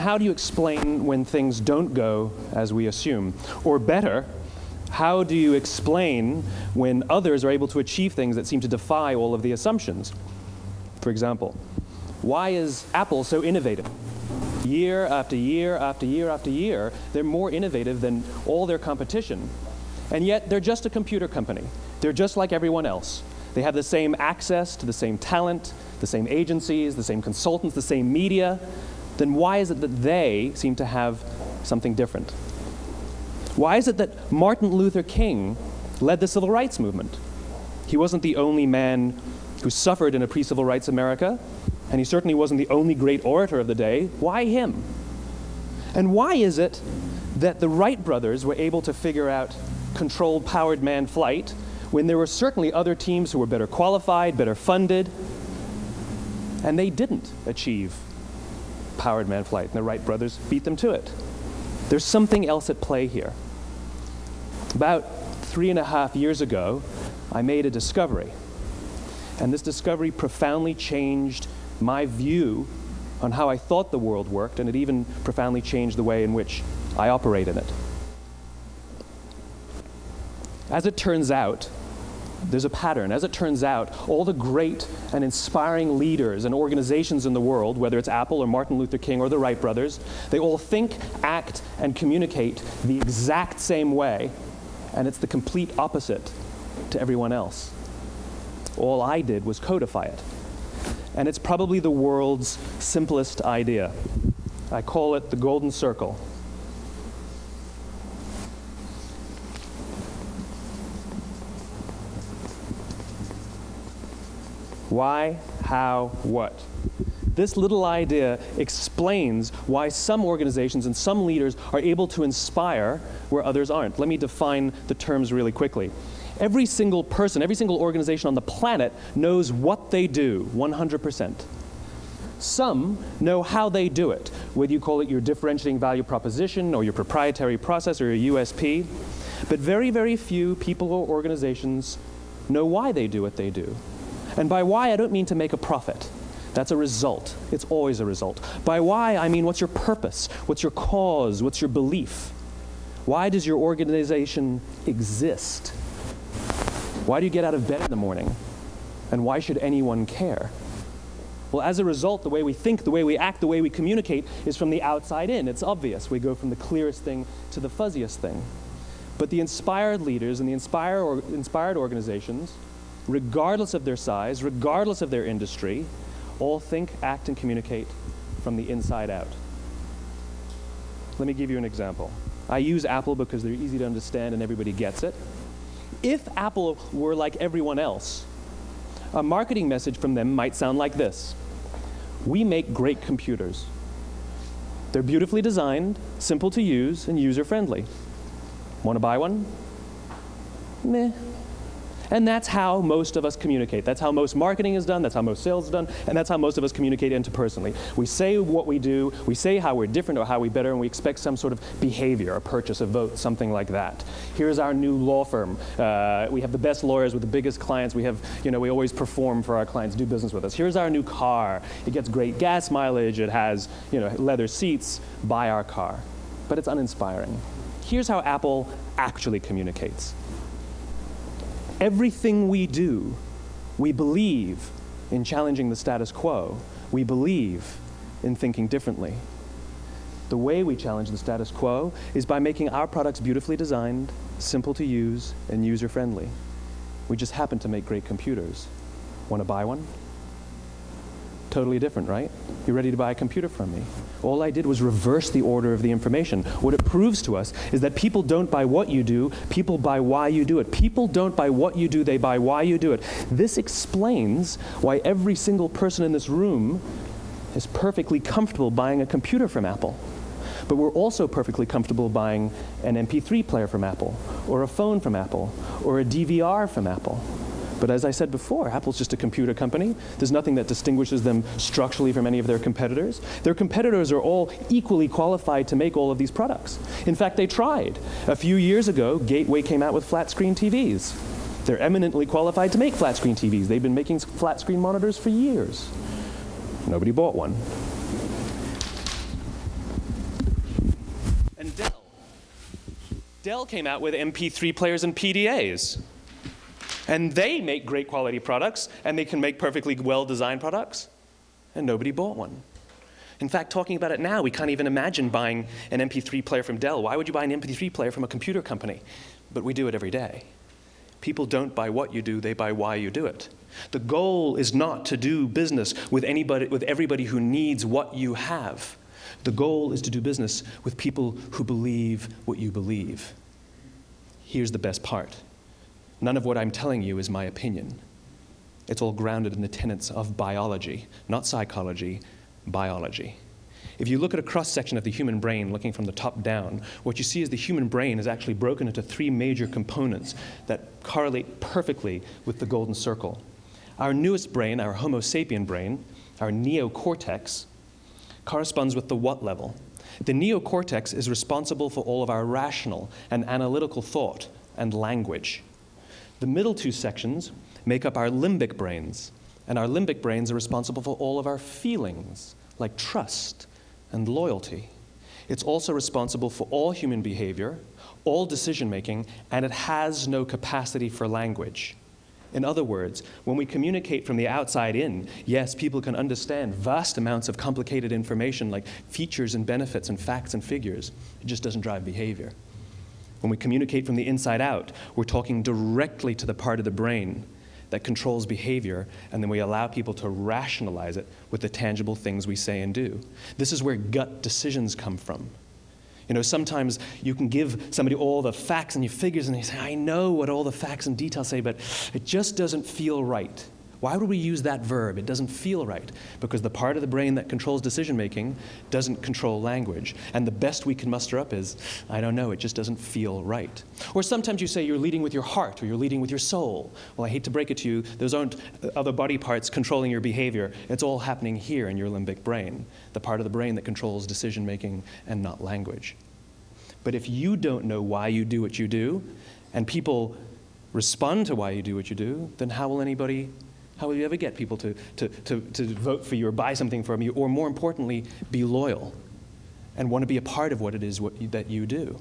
How do you explain when things don't go as we assume? Or better, how do you explain when others are able to achieve things that seem to defy all of the assumptions? For example, why is Apple so innovative? Year after year after year after year, they're more innovative than all their competition. And yet, they're just a computer company. They're just like everyone else. They have the same access to the same talent, the same agencies, the same consultants, the same media, then why is it that they seem to have something different? Why is it that Martin Luther King led the civil rights movement? He wasn't the only man who suffered in a pre civil rights America, and he certainly wasn't the only great orator of the day. Why him? And why is it that the Wright brothers were able to figure out controlled powered man flight when there were certainly other teams who were better qualified, better funded, and they didn't achieve powered man flight, and the Wright brothers beat them to it. There's something else at play here. About three and a half years ago, I made a discovery. And this discovery profoundly changed my view on how I thought the world worked, and it even profoundly changed the way in which I operate in it. As it turns out, there's a pattern. As it turns out, all the great and inspiring leaders and organizations in the world, whether it's Apple or Martin Luther King or the Wright brothers, they all think, act, and communicate the exact same way, and it's the complete opposite to everyone else. All I did was codify it. And it's probably the world's simplest idea. I call it the golden circle. Why, how, what? This little idea explains why some organizations and some leaders are able to inspire where others aren't. Let me define the terms really quickly. Every single person, every single organization on the planet knows what they do 100%. Some know how they do it, whether you call it your differentiating value proposition or your proprietary process or your USP. But very, very few people or organizations know why they do what they do. And by why, I don't mean to make a profit. That's a result. It's always a result. By why, I mean what's your purpose? What's your cause? What's your belief? Why does your organization exist? Why do you get out of bed in the morning? And why should anyone care? Well, as a result, the way we think, the way we act, the way we communicate is from the outside in. It's obvious. We go from the clearest thing to the fuzziest thing. But the inspired leaders and the inspired, or, inspired organizations regardless of their size, regardless of their industry, all think, act, and communicate from the inside out. Let me give you an example. I use Apple because they're easy to understand and everybody gets it. If Apple were like everyone else, a marketing message from them might sound like this We make great computers. They're beautifully designed, simple to use, and user friendly. Want to buy one? Meh. And that's how most of us communicate. That's how most marketing is done, that's how most sales is done, and that's how most of us communicate interpersonally. We say what we do, we say how we're different or how we better, and we expect some sort of behavior, a purchase, a vote, something like that. Here's our new law firm. Uh, we have the best lawyers with the biggest clients. We have, you know, we always perform for our clients, do business with us. Here's our new car. It gets great gas mileage. It has, you know, leather seats. Buy our car. But it's uninspiring. Here's how Apple actually communicates. Everything we do, we believe in challenging the status quo. We believe in thinking differently. The way we challenge the status quo is by making our products beautifully designed, simple to use, and user friendly. We just happen to make great computers. Want to buy one? Totally different, right? You're ready to buy a computer from me. All I did was reverse the order of the information. What it proves to us is that people don't buy what you do, people buy why you do it. People don't buy what you do, they buy why you do it. This explains why every single person in this room is perfectly comfortable buying a computer from Apple. But we're also perfectly comfortable buying an MP3 player from Apple, or a phone from Apple, or a DVR from Apple. But as I said before, Apple's just a computer company. There's nothing that distinguishes them structurally from any of their competitors. Their competitors are all equally qualified to make all of these products. In fact, they tried. A few years ago, Gateway came out with flat screen TVs. They're eminently qualified to make flat screen TVs. They've been making flat screen monitors for years. Nobody bought one. And Dell. Dell came out with MP3 players and PDAs. And they make great quality products, and they can make perfectly well designed products, and nobody bought one. In fact, talking about it now, we can't even imagine buying an MP3 player from Dell. Why would you buy an MP3 player from a computer company? But we do it every day. People don't buy what you do, they buy why you do it. The goal is not to do business with anybody with everybody who needs what you have. The goal is to do business with people who believe what you believe. Here's the best part. None of what I'm telling you is my opinion. It's all grounded in the tenets of biology, not psychology, biology. If you look at a cross section of the human brain, looking from the top down, what you see is the human brain is actually broken into three major components that correlate perfectly with the golden circle. Our newest brain, our Homo sapien brain, our neocortex, corresponds with the what level. The neocortex is responsible for all of our rational and analytical thought and language. The middle two sections make up our limbic brains, and our limbic brains are responsible for all of our feelings, like trust and loyalty. It's also responsible for all human behavior, all decision making, and it has no capacity for language. In other words, when we communicate from the outside in, yes, people can understand vast amounts of complicated information like features and benefits and facts and figures. It just doesn't drive behavior. When we communicate from the inside out, we're talking directly to the part of the brain that controls behavior, and then we allow people to rationalize it with the tangible things we say and do. This is where gut decisions come from. You know, sometimes you can give somebody all the facts and your figures, and they say, I know what all the facts and details say, but it just doesn't feel right. Why would we use that verb? It doesn't feel right. Because the part of the brain that controls decision making doesn't control language. And the best we can muster up is, I don't know, it just doesn't feel right. Or sometimes you say you're leading with your heart or you're leading with your soul. Well, I hate to break it to you, those aren't other body parts controlling your behavior. It's all happening here in your limbic brain, the part of the brain that controls decision making and not language. But if you don't know why you do what you do, and people respond to why you do what you do, then how will anybody how will you ever get people to, to, to, to vote for you or buy something from you, or more importantly, be loyal and want to be a part of what it is what you, that you do?